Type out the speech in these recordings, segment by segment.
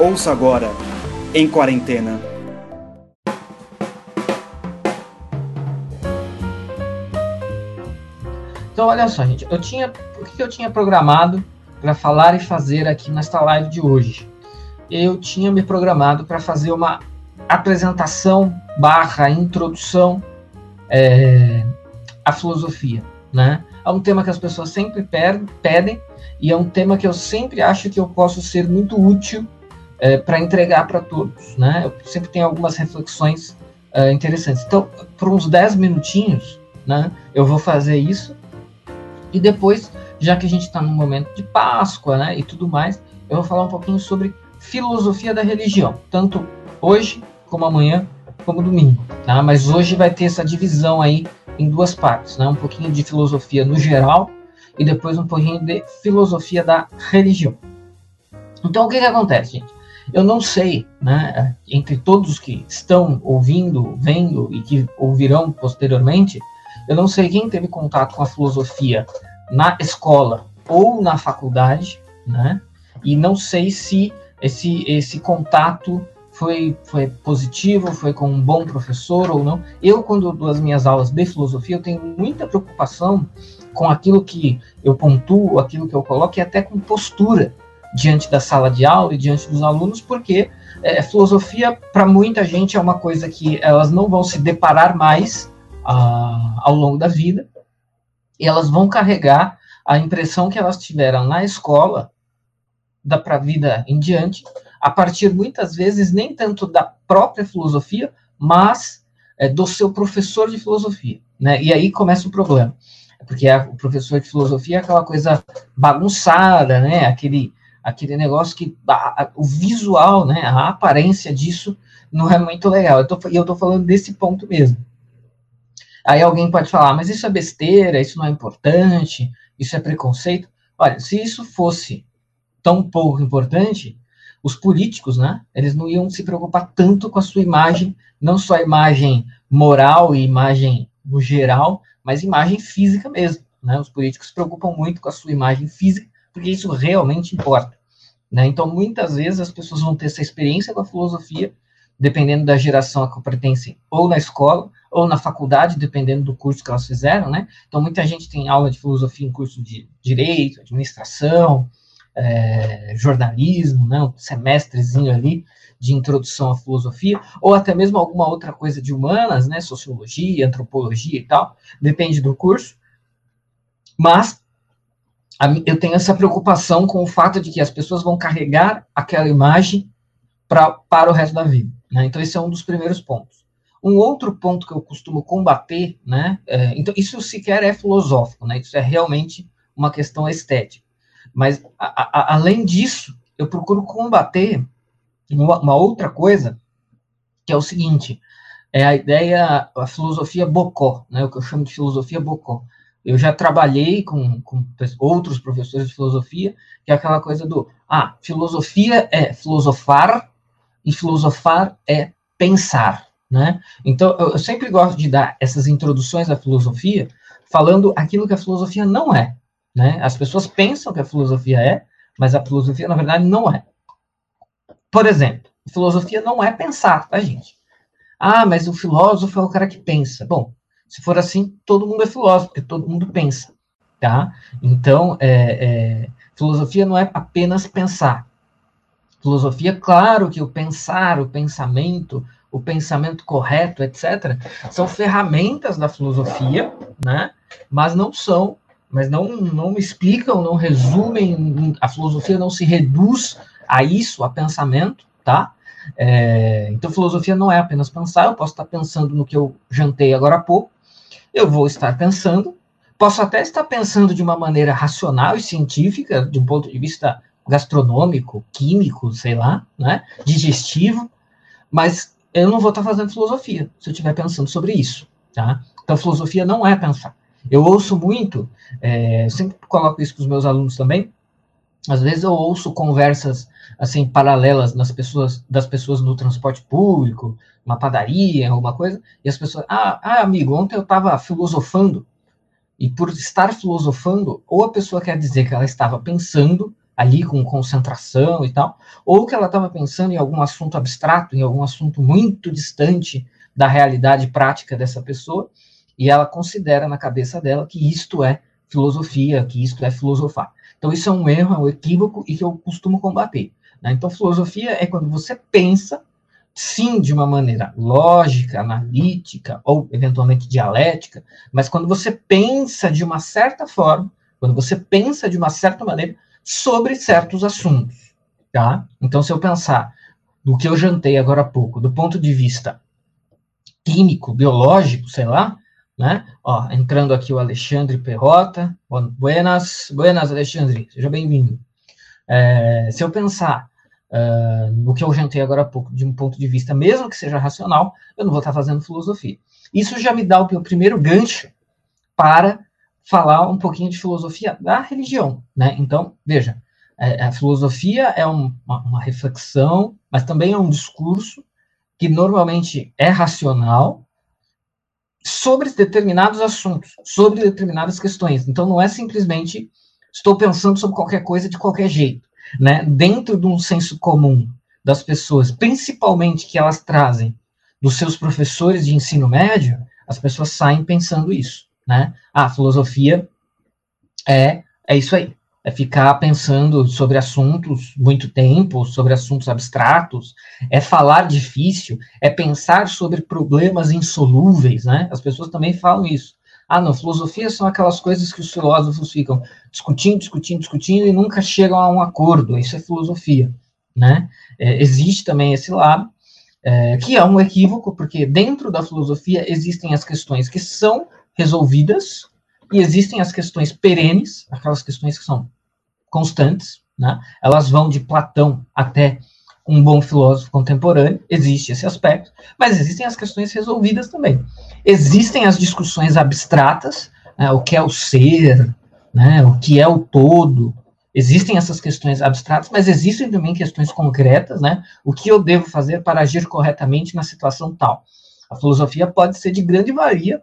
Ouça agora, em quarentena. Então, olha só, gente, eu tinha, o que eu tinha programado para falar e fazer aqui nesta live de hoje? Eu tinha me programado para fazer uma apresentação barra introdução é, à filosofia, né? É um tema que as pessoas sempre pedem e é um tema que eu sempre acho que eu posso ser muito útil é, para entregar para todos, né? Eu sempre tenho algumas reflexões é, interessantes. Então, por uns 10 minutinhos, né, eu vou fazer isso e depois, já que a gente está no momento de Páscoa, né, e tudo mais, eu vou falar um pouquinho sobre filosofia da religião, tanto hoje como amanhã, como domingo, tá? Mas hoje vai ter essa divisão aí em duas partes, né? Um pouquinho de filosofia no geral e depois um pouquinho de filosofia da religião. Então, o que que acontece, gente? Eu não sei, né, entre todos que estão ouvindo, vendo e que ouvirão posteriormente, eu não sei quem teve contato com a filosofia na escola ou na faculdade, né? E não sei se esse, esse contato foi, foi positivo, foi com um bom professor ou não. Eu, quando dou as minhas aulas de filosofia, eu tenho muita preocupação com aquilo que eu pontuo, aquilo que eu coloco, e até com postura diante da sala de aula e diante dos alunos, porque é, filosofia, para muita gente, é uma coisa que elas não vão se deparar mais a, ao longo da vida, e elas vão carregar a impressão que elas tiveram na escola, da para a vida em diante, a partir muitas vezes nem tanto da própria filosofia, mas é, do seu professor de filosofia, né? E aí começa o problema, porque a, o professor de filosofia é aquela coisa bagunçada, né? Aquele aquele negócio que a, o visual, né? A aparência disso não é muito legal. E eu estou falando desse ponto mesmo. Aí alguém pode falar, mas isso é besteira, isso não é importante, isso é preconceito. Olha, se isso fosse tão pouco importante, os políticos, né, eles não iam se preocupar tanto com a sua imagem, não só a imagem moral e imagem no geral, mas imagem física mesmo. Né? Os políticos se preocupam muito com a sua imagem física, porque isso realmente importa. Né? Então, muitas vezes as pessoas vão ter essa experiência com a filosofia, dependendo da geração a que pertencem, ou na escola, ou na faculdade, dependendo do curso que elas fizeram, né? Então, muita gente tem aula de filosofia em curso de direito, administração, é, jornalismo, né? Um semestrezinho ali de introdução à filosofia, ou até mesmo alguma outra coisa de humanas, né? Sociologia, antropologia e tal, depende do curso. Mas eu tenho essa preocupação com o fato de que as pessoas vão carregar aquela imagem pra, para o resto da vida. Né? Então, esse é um dos primeiros pontos. Um outro ponto que eu costumo combater, né? É, então, isso sequer é filosófico, né? Isso é realmente uma questão estética. Mas, a, a, além disso, eu procuro combater uma, uma, outra coisa, que é o seguinte: é a ideia, a filosofia bocó, né? O que eu chamo de filosofia bocó. Eu já trabalhei com, com outros professores de filosofia, que é aquela coisa do, ah, filosofia é filosofar, e filosofar é pensar. Né? Então, eu sempre gosto de dar essas introduções à filosofia, falando aquilo que a filosofia não é. Né? As pessoas pensam que a filosofia é, mas a filosofia, na verdade, não é. Por exemplo, filosofia não é pensar, tá, gente? Ah, mas o filósofo é o cara que pensa. Bom, se for assim, todo mundo é filósofo, porque todo mundo pensa, tá? Então, é, é, filosofia não é apenas pensar. Filosofia, claro que o pensar, o pensamento, o pensamento correto, etc., são ferramentas da filosofia, né? Mas não são, mas não, não explicam, não resumem, a filosofia não se reduz a isso, a pensamento, tá? É, então, filosofia não é apenas pensar, eu posso estar pensando no que eu jantei agora há pouco, eu vou estar pensando, posso até estar pensando de uma maneira racional e científica, de um ponto de vista gastronômico, químico, sei lá, né, digestivo, mas eu não vou estar fazendo filosofia se eu estiver pensando sobre isso, tá? Então, filosofia não é pensar. Eu ouço muito, é, sempre coloco isso para os meus alunos também, às vezes eu ouço conversas assim paralelas das pessoas das pessoas no transporte público, uma padaria, alguma coisa, e as pessoas, ah, ah amigo, ontem eu estava filosofando, e por estar filosofando, ou a pessoa quer dizer que ela estava pensando, ali com concentração e tal, ou que ela estava pensando em algum assunto abstrato, em algum assunto muito distante da realidade prática dessa pessoa, e ela considera na cabeça dela que isto é filosofia, que isto é filosofar. Então, isso é um erro, é um equívoco e que eu costumo combater. Né? Então, filosofia é quando você pensa, sim, de uma maneira lógica, analítica ou eventualmente dialética, mas quando você pensa de uma certa forma, quando você pensa de uma certa maneira sobre certos assuntos, tá? Então, se eu pensar do que eu jantei agora há pouco, do ponto de vista químico, biológico, sei lá, né? Ó, entrando aqui o Alexandre Perrota. Buenas, buenas, Alexandre, seja bem-vindo. É, se eu pensar uh, no que eu jantei agora há pouco, de um ponto de vista, mesmo que seja racional, eu não vou estar fazendo filosofia. Isso já me dá o meu primeiro gancho para falar um pouquinho de filosofia da religião, né? Então, veja, é, a filosofia é um, uma, uma, reflexão, mas também é um discurso que normalmente é racional sobre determinados assuntos, sobre determinadas questões. Então, não é simplesmente estou pensando sobre qualquer coisa de qualquer jeito, né? Dentro de um senso comum das pessoas, principalmente que elas trazem dos seus professores de ensino médio, as pessoas saem pensando isso né? A filosofia é, é isso aí. É ficar pensando sobre assuntos muito tempo, sobre assuntos abstratos, é falar difícil, é pensar sobre problemas insolúveis, né? As pessoas também falam isso. Ah, não, filosofia são aquelas coisas que os filósofos ficam discutindo, discutindo, discutindo e nunca chegam a um acordo. Isso é filosofia, né? É, existe também esse lado, é, que é um equívoco, porque dentro da filosofia existem as questões que são resolvidas e existem as questões perenes, aquelas questões que são constantes, né? Elas vão de Platão até um bom filósofo contemporâneo, existe esse aspecto, mas existem as questões resolvidas também. Existem as discussões abstratas, né, o que é o ser, né, o que é o todo, existem essas questões abstratas, mas existem também questões concretas, né, o que eu devo fazer para agir corretamente na situação tal. A filosofia pode ser de grande valia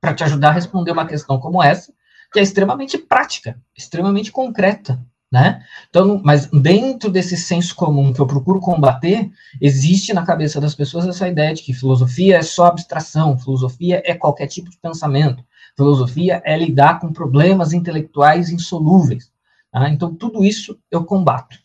para te ajudar a responder uma questão como essa, que é extremamente prática, extremamente concreta, né? Então, mas dentro desse senso comum que eu procuro combater, existe na cabeça das pessoas essa ideia de que filosofia é só abstração, filosofia é qualquer tipo de pensamento, filosofia é lidar com problemas intelectuais insolúveis. Tá? Então, tudo isso eu combato.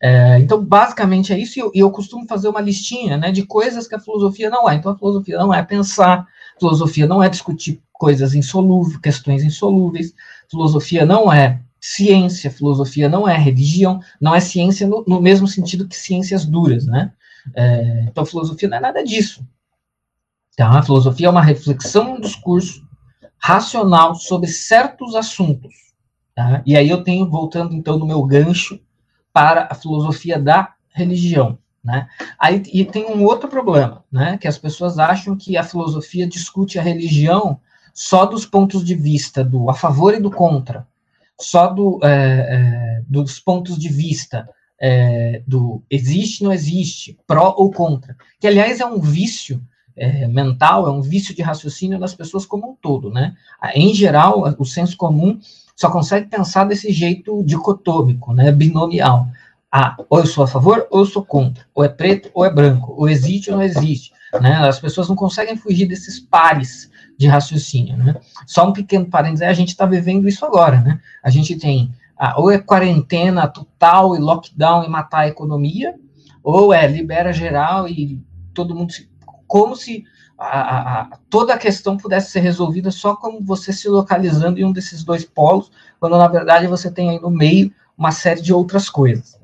É, então, basicamente é isso, e eu, eu, costumo fazer uma listinha né, de coisas que a filosofia não é. Então, a filosofia não é pensar, Filosofia não é discutir coisas insolúveis, questões insolúveis. Filosofia não é ciência, filosofia não é religião, não é ciência no, no mesmo sentido que ciências duras, né? É, então, filosofia não é nada disso. Tá? A filosofia é uma reflexão, um discurso racional sobre certos assuntos. Tá? E aí eu tenho, voltando então no meu gancho, para a filosofia da religião. Né? Aí, e tem um outro problema, né? que as pessoas acham que a filosofia discute a religião só dos pontos de vista do a favor e do contra, só do, é, é, dos pontos de vista é, do existe, não existe, pró ou contra, que aliás é um vício é, mental, é um vício de raciocínio das pessoas como um todo, né? Em geral, o senso comum só consegue pensar desse jeito dicotômico, né, binomial. Ah, ou eu sou a favor ou eu sou contra, ou é preto ou é branco, ou existe ou não existe. Né? As pessoas não conseguem fugir desses pares de raciocínio. Né? Só um pequeno parênteses, a gente está vivendo isso agora. Né? A gente tem ah, ou é quarentena total e lockdown e matar a economia, ou é libera geral e todo mundo se, como se a, a, toda a questão pudesse ser resolvida só como você se localizando em um desses dois polos, quando na verdade você tem aí no meio uma série de outras coisas.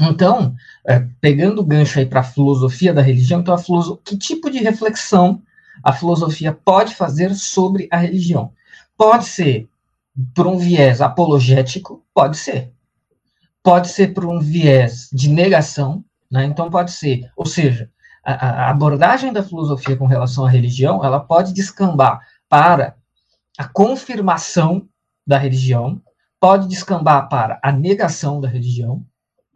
Então, é, pegando o gancho aí para a filosofia da religião, então a que tipo de reflexão a filosofia pode fazer sobre a religião? Pode ser por um viés apologético, pode ser. Pode ser por um viés de negação, né? Então pode ser, ou seja, a, a abordagem da filosofia com relação à religião, ela pode descambar para a confirmação da religião, pode descambar para a negação da religião,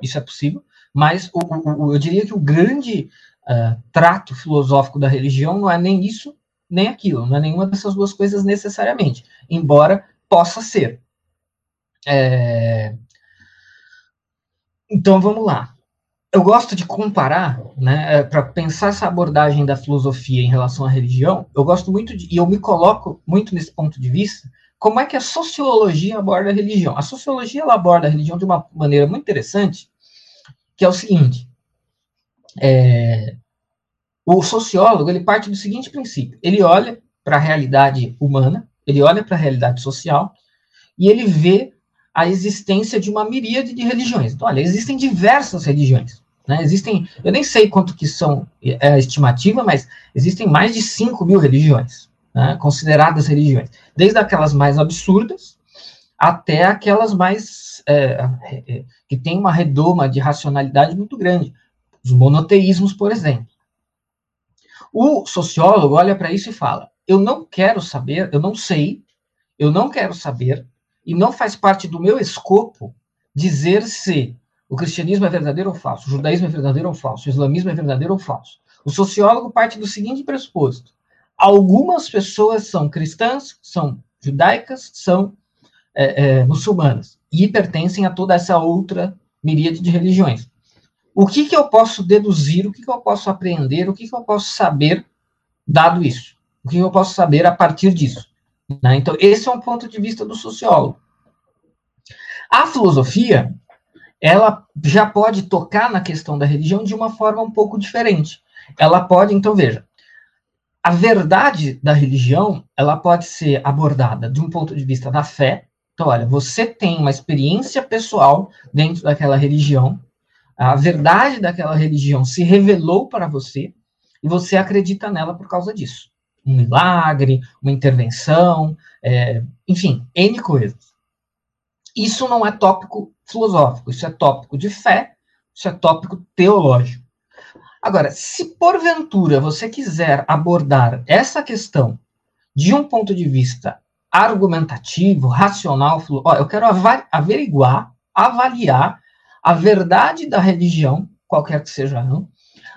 isso é possível, mas o, o, eu diria que o grande uh, trato filosófico da religião não é nem isso, nem aquilo, não é nenhuma dessas duas coisas necessariamente, embora possa ser. É, Então vamos lá. Eu gosto de comparar, né, para pensar essa abordagem da filosofia em relação à religião, eu gosto muito de, e eu me coloco muito nesse ponto de vista, como é que a sociologia aborda a religião. A sociologia ela aborda a religião de uma maneira muito interessante, que é o seguinte: é, o sociólogo ele parte do seguinte princípio: ele olha para a realidade humana, ele olha para a realidade social e ele vê a existência de uma miríade de religiões. Então, olha, existem diversas religiões. Né? Existem, eu nem sei quanto que são é a estimativa, mas existem mais de 5 mil religiões, né? consideradas religiões. Desde aquelas mais absurdas até aquelas mais é, é, que têm uma redoma de racionalidade muito grande. Os monoteísmos, por exemplo. O sociólogo olha para isso e fala: eu não quero saber, eu não sei, eu não quero saber, e não faz parte do meu escopo dizer se o cristianismo é verdadeiro ou falso, o judaísmo é verdadeiro ou falso, o islamismo é verdadeiro ou falso. O sociólogo parte do seguinte pressuposto: algumas pessoas são cristãs, são judaicas, são é, é, muçulmanas e pertencem a toda essa outra miríade de religiões. O que, que eu posso deduzir, o que, que eu posso aprender, o que, que eu posso saber dado isso? O que eu posso saber a partir disso? Né? Então, esse é um ponto de vista do sociólogo. A filosofia, ela já pode tocar na questão da religião de uma forma um pouco diferente. Ela pode, então, veja, a verdade da religião, ela pode ser abordada de um ponto de vista da fé. Então, olha, você tem uma experiência pessoal dentro daquela religião, a verdade daquela religião se revelou para você e você acredita nela por causa disso um milagre, uma intervenção, é, enfim, N coisas. Isso não é tópico filosófico, isso é tópico de fé, isso é tópico teológico. Agora, se porventura você quiser abordar essa questão de um ponto de vista argumentativo, racional, ó, eu quero averiguar, avaliar a verdade da religião, qualquer que seja, não,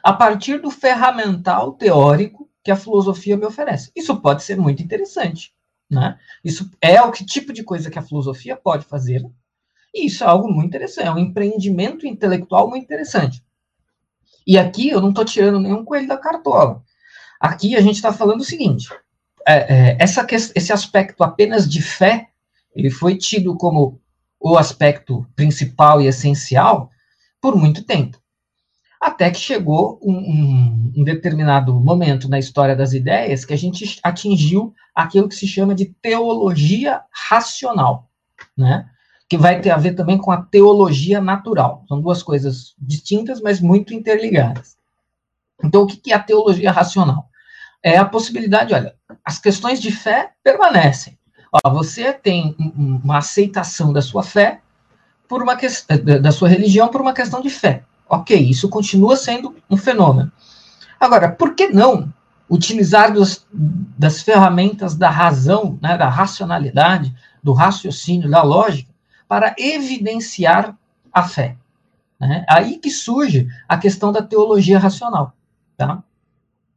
a partir do ferramental teórico que a filosofia me oferece. Isso pode ser muito interessante, né? Isso é o que tipo de coisa que a filosofia pode fazer. E isso é algo muito interessante, é um empreendimento intelectual muito interessante. E aqui eu não estou tirando nenhum coelho da cartola. Aqui a gente está falando o seguinte: é, é, essa, esse aspecto apenas de fé, ele foi tido como o aspecto principal e essencial por muito tempo. Até que chegou um, um, um, determinado momento na história das ideias que a gente atingiu aquilo que se chama de teologia racional, né? Que vai ter a ver também com a teologia natural. São duas coisas distintas, mas muito interligadas. Então, o que é a teologia racional? É a possibilidade, olha, as questões de fé permanecem. Ó, você tem uma aceitação da sua fé por uma questão da sua religião por uma questão de fé. Ok, isso continua sendo um fenômeno. Agora, por que não utilizar dos, das ferramentas da razão, né, da racionalidade, do raciocínio, da lógica, para evidenciar a fé? Né? Aí que surge a questão da teologia racional. Tá?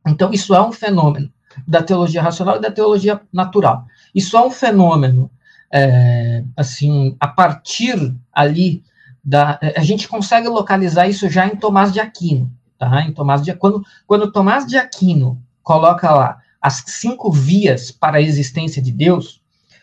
Então, isso é um fenômeno da teologia racional e da teologia natural. Isso é um fenômeno, é, assim, a partir ali da, a gente consegue localizar isso já em Tomás de Aquino, tá? Em Tomás de quando quando Tomás de Aquino coloca lá as cinco vias para a existência de Deus,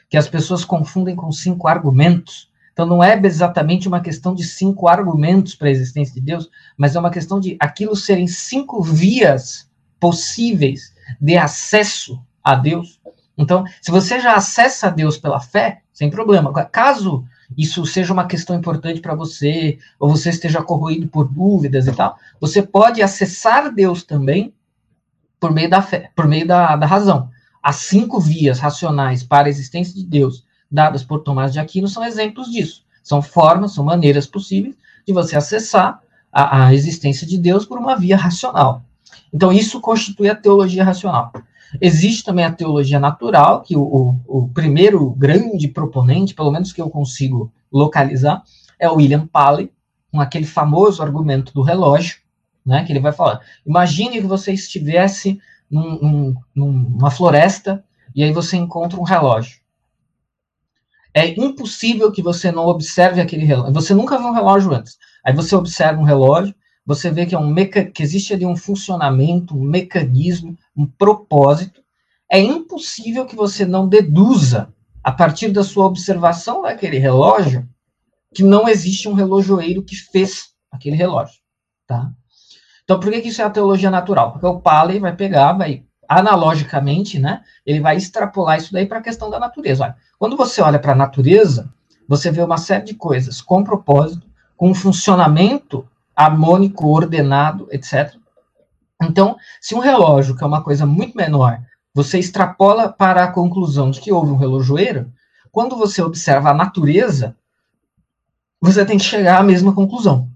que as pessoas confundem com cinco argumentos. Então não é exatamente uma questão de cinco argumentos para a existência de Deus, mas é uma questão de aquilo serem cinco vias possíveis de acesso a Deus. Então, se você já acessa a Deus pela fé, sem problema. Caso isso seja uma questão importante para você, ou você esteja corroído por dúvidas e tal, você pode acessar Deus também por meio da fé, por meio da, da razão. As cinco vias racionais para a existência de Deus dadas por Tomás de Aquino são exemplos disso. São formas, são maneiras possíveis de você acessar a, a existência de Deus por uma via racional. Então, isso constitui a teologia racional. Existe também a teologia natural, que o, o, o, primeiro grande proponente, pelo menos que eu consigo localizar, é o William Paley, com aquele famoso argumento do relógio, né, que ele vai falar, imagine que você estivesse num, num, numa floresta e aí você encontra um relógio. É impossível que você não observe aquele relógio. Você nunca viu um relógio antes. Aí você observa um relógio, você vê que, é um meca que existe ali um funcionamento, um mecanismo, um propósito. É impossível que você não deduza, a partir da sua observação daquele relógio, que não existe um relojoeiro que fez aquele relógio, tá? Então, por que, que isso é a teologia natural? Porque o Paley vai pegar, vai analogicamente, né? Ele vai extrapolar isso daí para a questão da natureza. Olha, quando você olha para a natureza, você vê uma série de coisas com propósito, com funcionamento harmônico, ordenado, etc. Então, se um relógio, que é uma coisa muito menor, você extrapola para a conclusão de que houve um relojoeiro, quando você observa a natureza, você tem que chegar à mesma conclusão.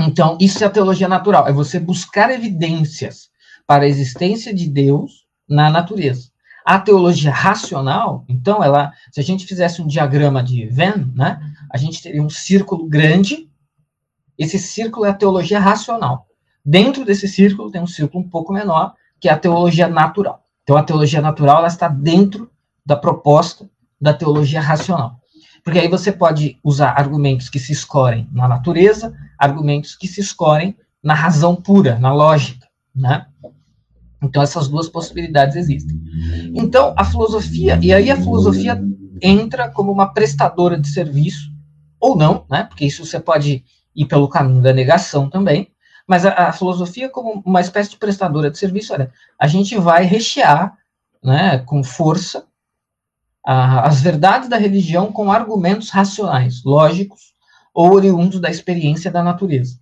Então, isso é a teologia natural, é você buscar evidências para a existência de Deus na natureza. A teologia racional, então, ela, se a gente fizesse um diagrama de Venn, né, a gente teria um círculo grande. Esse círculo é a teologia racional. Dentro desse círculo tem um círculo um pouco menor, que é a teologia natural. Então, a teologia natural ela está dentro da proposta da teologia racional. Porque aí você pode usar argumentos que se escorem na natureza, argumentos que se escorem na razão pura, na lógica, né? Então, essas duas possibilidades existem. Então, a filosofia, e aí a filosofia entra como uma prestadora de serviço, ou não, né? Porque isso você pode ir pelo caminho da negação também, mas a, a filosofia como uma espécie de prestadora de serviço, olha, a gente vai rechear, né, com força, a, as verdades da religião com argumentos racionais, lógicos, ou oriundos da experiência da natureza.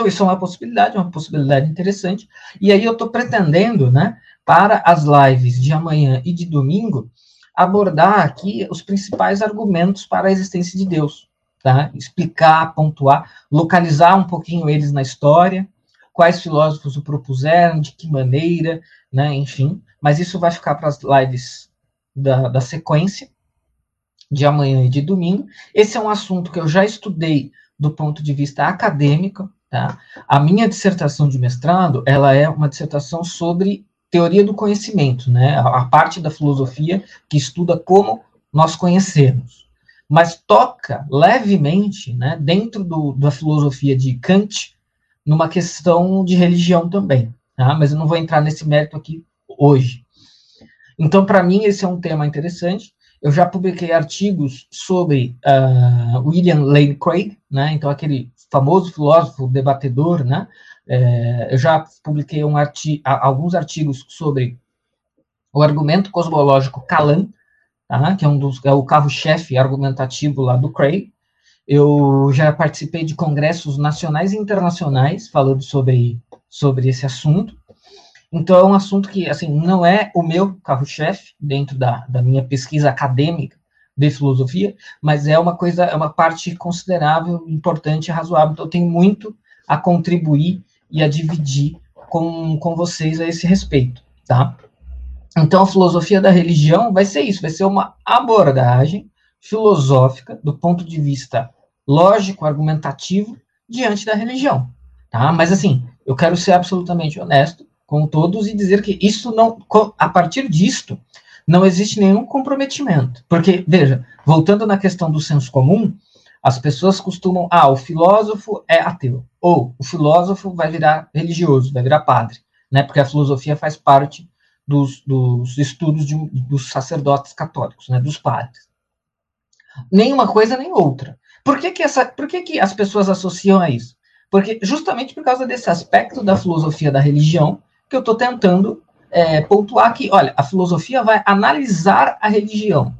Então, isso é uma possibilidade, uma possibilidade interessante. E aí eu estou pretendendo, né, para as lives de amanhã e de domingo, abordar aqui os principais argumentos para a existência de Deus. Tá? Explicar, pontuar, localizar um pouquinho eles na história, quais filósofos o propuseram, de que maneira, né, enfim. Mas isso vai ficar para as lives da, da sequência, de amanhã e de domingo. Esse é um assunto que eu já estudei do ponto de vista acadêmico, Tá? A minha dissertação de mestrado, ela é uma dissertação sobre teoria do conhecimento, né? A, parte da filosofia que estuda como nós conhecemos, mas toca levemente, né, dentro do, da filosofia de Kant, numa questão de religião também, tá? Mas eu não vou entrar nesse mérito aqui hoje. Então, para mim, esse é um tema interessante. Eu já publiquei artigos sobre uh, William Lane Craig, né? Então, aquele famoso filósofo debatedor, né? É, eu já publiquei um arti alguns artigos sobre o argumento cosmológico Kalan, tá? que é um dos é o carro-chefe argumentativo lá do Craig. Eu já participei de congressos nacionais e internacionais falando sobre, sobre esse assunto. Então, é um assunto que, assim, não é o meu carro-chefe dentro da, da minha pesquisa acadêmica, de filosofia, mas é uma coisa, é uma parte considerável, importante razoável. Então, eu tenho muito a contribuir e a dividir com, com vocês a esse respeito, tá? Então, a filosofia da religião vai ser isso, vai ser uma abordagem filosófica do ponto de vista lógico, argumentativo, diante da religião, tá? Mas, assim, eu quero ser absolutamente honesto com todos e dizer que isso não, a partir disto, não existe nenhum comprometimento. Porque, veja, voltando na questão do senso comum, as pessoas costumam, ah, o filósofo é ateu, ou o filósofo vai virar religioso, vai virar padre, né? Porque a filosofia faz parte dos, dos estudos de, dos sacerdotes católicos, né? Dos padres. Nem uma coisa nem outra. Por que que, essa, por que que as pessoas associam a isso? Porque justamente por causa desse aspecto da filosofia da religião que eu estou tentando é, pontuar que, olha, a filosofia vai analisar a religião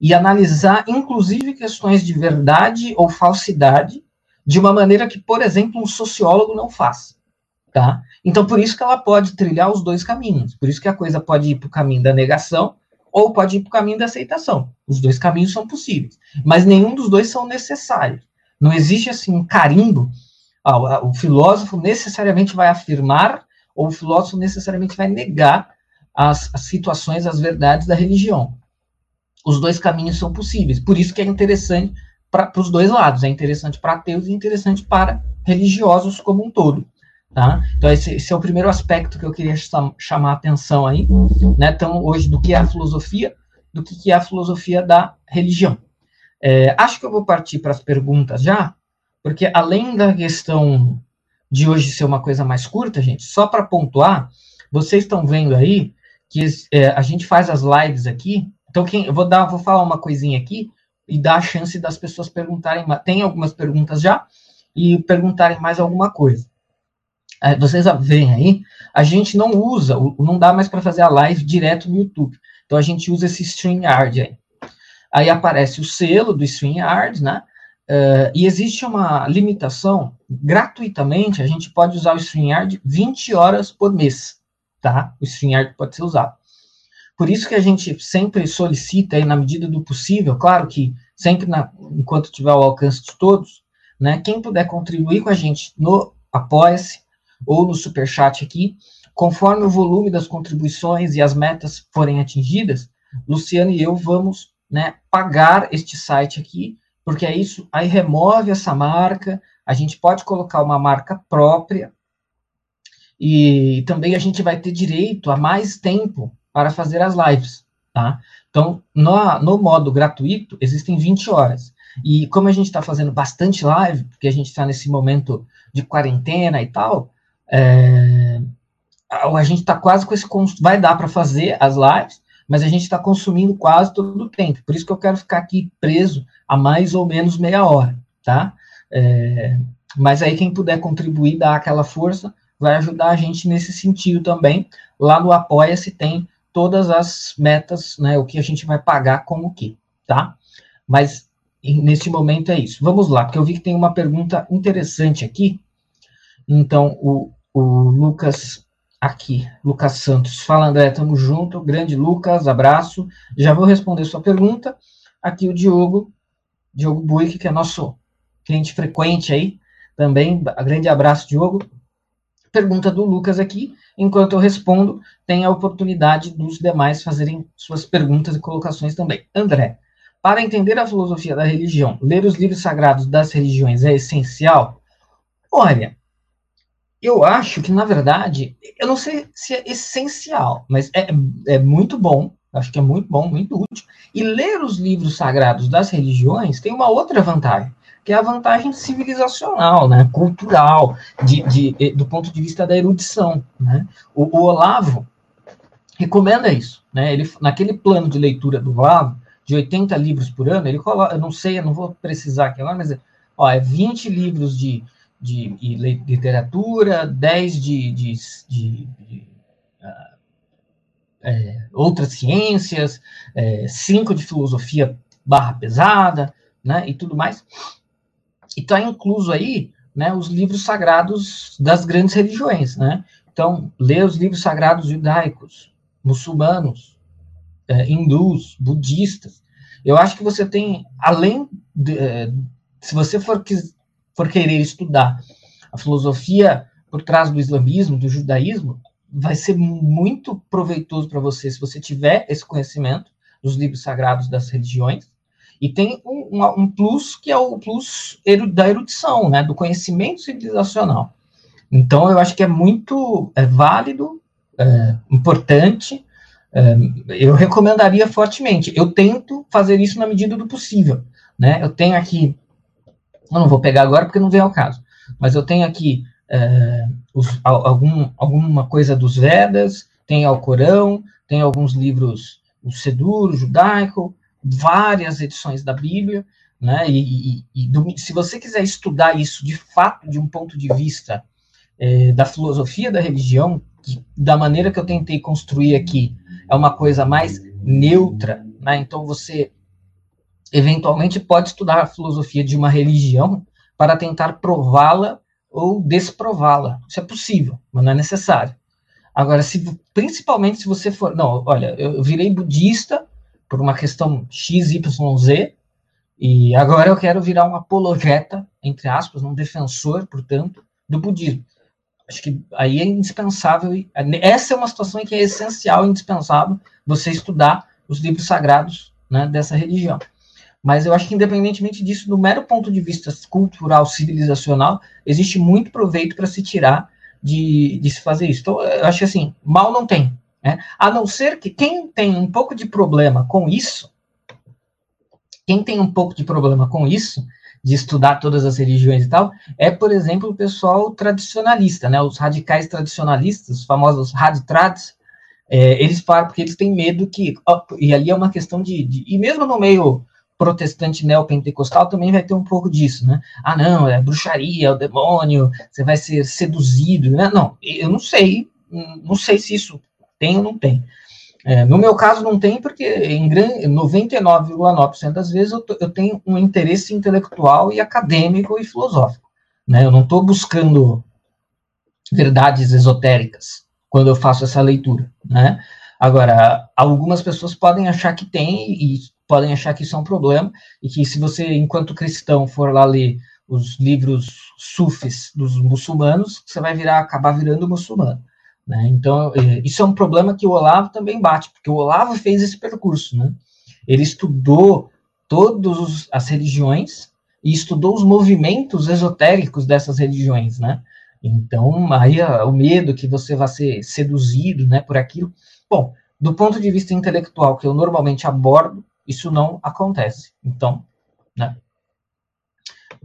e analisar, inclusive, questões de verdade ou falsidade de uma maneira que, por exemplo, um sociólogo não faz, tá? Então, por isso que ela pode trilhar os dois caminhos. Por isso que a coisa pode ir para o caminho da negação ou pode ir para o caminho da aceitação. Os dois caminhos são possíveis, mas nenhum dos dois são necessários. Não existe assim um carimbo. Ah, o filósofo necessariamente vai afirmar ou o filósofo necessariamente vai negar as, as situações, as verdades da religião. Os dois caminhos são possíveis. Por isso que é interessante para os dois lados. É interessante para ateus e interessante para religiosos como um todo. Tá? Então, esse, esse, é o primeiro aspecto que eu queria chamar a atenção aí, né? Então, hoje, do que é a filosofia, do que é a filosofia da religião. É, acho que eu vou partir para as perguntas já, porque além da questão de hoje ser uma coisa mais curta, gente, só para pontuar, vocês estão vendo aí que é, a gente faz as lives aqui. Então, quem, eu vou dar, vou falar uma coisinha aqui e dar a chance das pessoas perguntarem. Tem algumas perguntas já e perguntarem mais alguma coisa. É, vocês veem aí, a gente não usa, não dá mais para fazer a live direto no YouTube. Então a gente usa esse StreamYard aí. Aí aparece o selo do StreamYard, né? Uh, e existe uma limitação, gratuitamente, a gente pode usar o StreamYard 20 horas por mês, tá? O StreamYard pode ser usado. Por isso que a gente sempre solicita, aí, na medida do possível, claro que sempre na, enquanto tiver o alcance de todos, né? Quem puder contribuir com a gente no Apoia-se ou no Superchat aqui, conforme o volume das contribuições e as metas forem atingidas, Luciano e eu vamos né, pagar este site aqui porque é isso, aí remove essa marca, a gente pode colocar uma marca própria, e também a gente vai ter direito a mais tempo para fazer as lives, tá? Então, no, no modo gratuito, existem 20 horas. E como a gente está fazendo bastante live, porque a gente está nesse momento de quarentena e tal, é, a gente está quase com esse. Vai dar para fazer as lives, mas a gente está consumindo quase todo o tempo. Por isso que eu quero ficar aqui preso a mais ou menos meia hora, tá? É, mas aí quem puder contribuir, dar aquela força, vai ajudar a gente nesse sentido também. Lá no Apoia-se tem todas as metas, né, o que a gente vai pagar com o que, tá? Mas nesse momento é isso. Vamos lá, porque eu vi que tem uma pergunta interessante aqui. Então, o, o Lucas aqui, Lucas Santos. Fala, André, tamo junto. Grande Lucas, abraço. Já vou responder sua pergunta. Aqui o Diogo, Diogo Buick, que é nosso cliente frequente aí, também. Grande abraço, Diogo. Pergunta do Lucas aqui. Enquanto eu respondo, tem a oportunidade dos demais fazerem suas perguntas e colocações também. André, para entender a filosofia da religião, ler os livros sagrados das religiões é essencial? Olha, eu acho que, na verdade, eu não sei se é essencial, mas é, é muito bom, acho que é muito bom, muito útil. E ler os livros sagrados das religiões tem uma outra vantagem, que é a vantagem civilizacional, né, cultural, de, de, do ponto de vista da erudição. Né? O, o Olavo recomenda isso. Né? Ele, naquele plano de leitura do Olavo, de 80 livros por ano, ele coloca, eu não sei, eu não vou precisar aqui agora, mas ó, é 20 livros de de, de literatura, 10 de, de, de, de uh, é, outras ciências, é, cinco de filosofia barra pesada, né, e tudo mais. E está incluso aí, né, os livros sagrados das grandes religiões, né? Então, lê os livros sagrados judaicos, muçulmanos, é, hindus, budistas. Eu acho que você tem, além de, é, se você for for querer estudar a filosofia por trás do islamismo, do judaísmo, vai ser muito proveitoso para você se você tiver esse conhecimento dos livros sagrados das religiões. E tem um, um, um plus que é o plus da erudição, né, do conhecimento civilizacional. Então, eu acho que é muito é, válido, é, importante. É, eu recomendaria fortemente. Eu tento fazer isso na medida do possível. Né? Eu tenho aqui eu não vou pegar agora porque não vem ao caso, mas eu tenho aqui é, os, algum, alguma coisa dos Vedas, tem Alcorão, tem alguns livros, o Sedur, o judaico, várias edições da Bíblia, né? E, e, e se você quiser estudar isso de fato, de um ponto de vista é, da filosofia da religião, que, da maneira que eu tentei construir aqui, é uma coisa mais neutra, né? Então você eventualmente pode estudar a filosofia de uma religião para tentar prová-la ou desprová-la. Isso é possível, mas não é necessário. Agora, se, principalmente se você for. Não, olha, eu virei budista por uma questão XYZ, e agora eu quero virar um apologeta, entre aspas, um defensor, portanto, do budismo. Acho que aí é indispensável. Essa é uma situação em que é essencial, indispensável, você estudar os livros sagrados né, dessa religião. Mas eu acho que, independentemente disso, do mero ponto de vista cultural, civilizacional, existe muito proveito para se tirar de, de se fazer isso. Então, eu acho que, assim, mal não tem. Né? A não ser que quem tem um pouco de problema com isso, quem tem um pouco de problema com isso, de estudar todas as religiões e tal, é, por exemplo, o pessoal tradicionalista, né? Os radicais tradicionalistas, os famosos raditrads, é, eles falam porque eles têm medo que, e ali é uma questão de, de, e mesmo no meio protestante neopentecostal também vai ter um pouco disso, né? Ah, não, é bruxaria, é o demônio, você vai ser seduzido, né? Não, eu não sei, não sei se isso tem ou não tem. É, no meu caso, não tem, porque em 99,9% das vezes eu, eu, tenho um interesse intelectual e acadêmico e filosófico. Né? Eu não estou buscando verdades esotéricas quando eu faço essa leitura. Né? Agora, algumas pessoas podem achar que tem e podem achar que isso é um problema, e que se você, enquanto cristão, for lá ler os livros sufis dos muçulmanos, você vai virar, acabar virando muçulmano. Né? Então, é, isso é um problema que o Olavo também bate, porque o Olavo fez esse percurso. Né? Ele estudou todas as religiões e estudou os movimentos esotéricos dessas religiões. Né? Então, aí o medo que você vai ser seduzido né, por aquilo. Bom, do ponto de vista intelectual que eu normalmente abordo, isso não acontece. Então, né?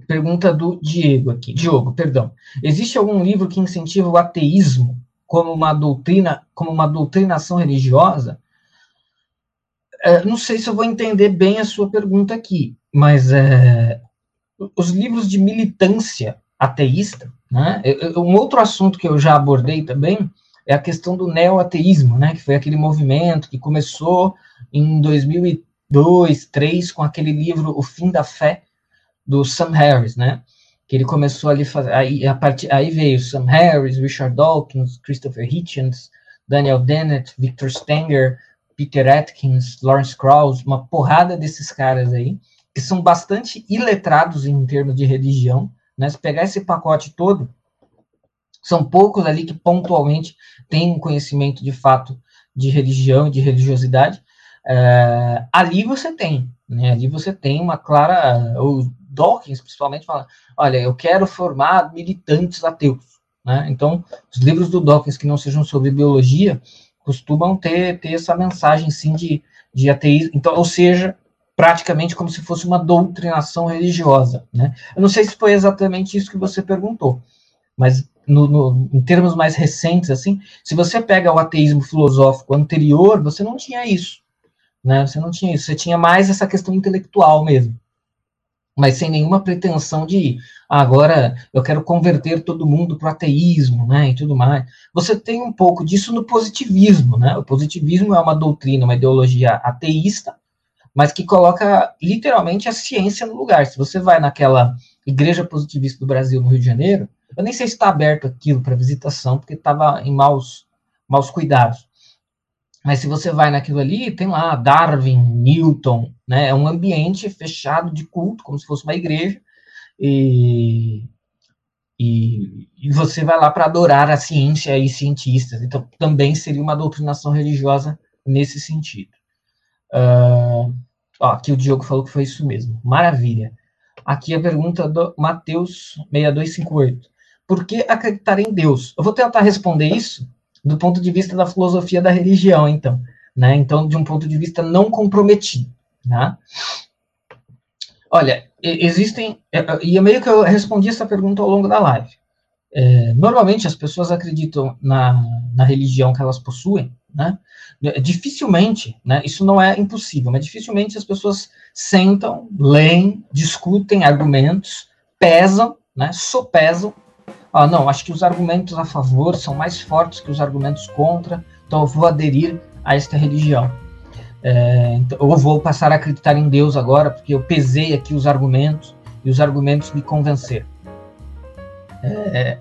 Pergunta do Diego aqui. Diogo, perdão. Existe algum livro que incentiva o ateísmo como uma doutrina, como uma doutrinação religiosa, é, não sei se eu vou entender bem a sua pergunta aqui, mas é, os livros de militância ateísta, né? Um outro assunto que eu já abordei também é a questão do neo-ateísmo, né? Que foi aquele movimento que começou em 2002, 2003 com aquele livro O Fim da Fé do Sam Harris, né? que ele começou ali aí, a partir, aí veio Sam Harris, Richard Dawkins, Christopher Hitchens, Daniel Dennett, Victor Stenger, Peter Atkins, Lawrence Krauss, uma porrada desses caras aí, que são bastante iletrados em termos de religião, né? Se pegar esse pacote todo, são poucos ali que pontualmente têm conhecimento de fato de religião, de religiosidade. É, ali você tem, né? Ali você tem uma clara, o Dawkins principalmente fala, olha, eu quero formar militantes ateus, né? Então, os livros do Dawkins que não sejam sobre biologia costumam ter, ter essa mensagem, sim, de, de ateísmo, então, ou seja, praticamente como se fosse uma doutrinação religiosa, né? Eu não sei se foi exatamente isso que você perguntou, mas no, no, em termos mais recentes, assim, se você pega o ateísmo filosófico anterior, você não tinha isso, né? Você não tinha isso, você tinha mais essa questão intelectual mesmo mas sem nenhuma pretensão de ah, agora eu quero converter todo mundo para o ateísmo, né, e tudo mais. Você tem um pouco disso no positivismo, né? O positivismo é uma doutrina, uma ideologia ateísta, mas que coloca literalmente a ciência no lugar. Se você vai naquela igreja positivista do Brasil no Rio de Janeiro, eu nem sei se está aberto aquilo para visitação, porque estava em maus, maus cuidados. Mas se você vai naquilo ali, tem lá Darwin, Newton, né? É um ambiente fechado de culto, como se fosse uma igreja, e, e, e você vai lá para adorar a ciência e cientistas. Então, também seria uma doutrinação religiosa nesse sentido. Uh, ó, aqui o Diogo falou que foi isso mesmo. Maravilha. Aqui a pergunta do Mateus 6258. Por que acreditar em Deus? Eu vou tentar responder isso do ponto de vista da filosofia da religião, então, né? Então, de um ponto de vista não comprometido, né? Olha, existem é, é, e é meio que eu respondi essa pergunta ao longo da live. É, normalmente as pessoas acreditam na, na religião que elas possuem, né? Dificilmente, né? Isso não é impossível, mas dificilmente as pessoas sentam, leem, discutem argumentos, pesam, né? Sopesam ah, não, acho que os argumentos a favor são mais fortes que os argumentos contra, então eu vou aderir a esta religião. É, então, ou vou passar a acreditar em Deus agora, porque eu pesei aqui os argumentos e os argumentos me convenceram. É,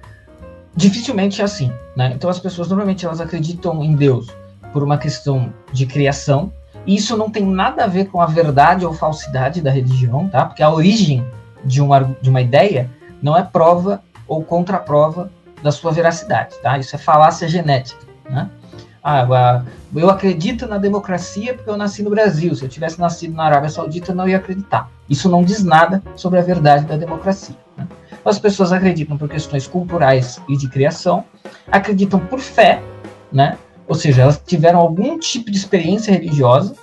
dificilmente é assim, né? Então as pessoas normalmente elas acreditam em Deus por uma questão de criação, e isso não tem nada a ver com a verdade ou falsidade da religião, tá? Porque a origem de uma, de uma ideia não é prova ou contraprova da sua veracidade, tá? Isso é falácia genética, né? Ah, eu acredito na democracia porque eu nasci no Brasil. Se eu tivesse nascido na Arábia Saudita, eu não ia acreditar. Isso não diz nada sobre a verdade da democracia. Né? As pessoas acreditam por questões culturais e de criação, acreditam por fé, né? Ou seja, elas tiveram algum tipo de experiência religiosa,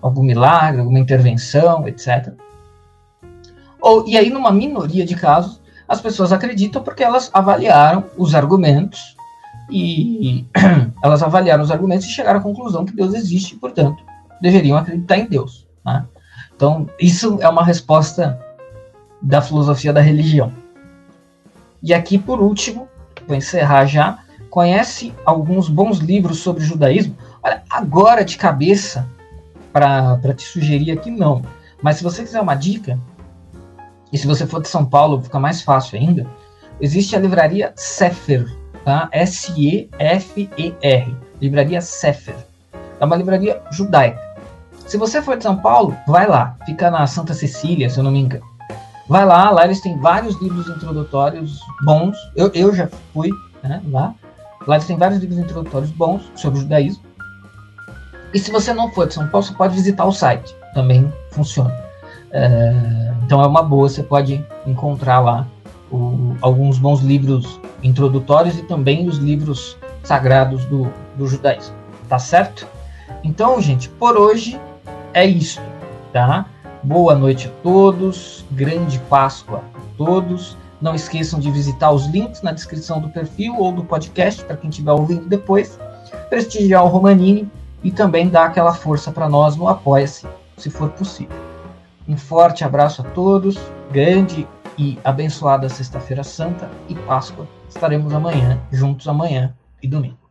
algum milagre, alguma intervenção, etc Ou, e aí, numa minoria de casos, as pessoas acreditam porque elas avaliaram os argumentos e elas avaliaram os argumentos e chegaram à conclusão que Deus existe e, portanto, deveriam acreditar em Deus. Né? Então, isso é uma resposta da filosofia da religião. E aqui, por último, vou encerrar já. Conhece alguns bons livros sobre judaísmo? Olha, agora de cabeça, para te sugerir aqui, não. Mas se você quiser uma dica, e se você for de São Paulo, fica mais fácil ainda, existe a livraria Sefer, tá? S-E-F-E-R, livraria Sefer. É uma livraria judaica. Se você for de São Paulo, vai lá, fica na Santa Cecília, se eu não me engano. Vai lá, lá eles têm vários livros introdutórios bons. Eu, eu já fui né, lá. Lá eles têm vários livros introdutórios bons sobre o judaísmo. E se você não for de São Paulo, você pode visitar o site. Também funciona. É, então é uma boa, você pode encontrar lá o, alguns bons livros introdutórios e também os livros sagrados do, do judaísmo. Tá certo? Então, gente, por hoje é isso, tá? Boa noite a todos, grande Páscoa a todos. Não esqueçam de visitar os links na descrição do perfil ou do podcast, para quem tiver ouvindo depois. Prestigiar o Romanini e também dar aquela força para nós no Apoia-se, se for possível. Um forte abraço a todos, grande e abençoada Sexta-feira Santa e Páscoa. Estaremos amanhã, juntos amanhã e domingo.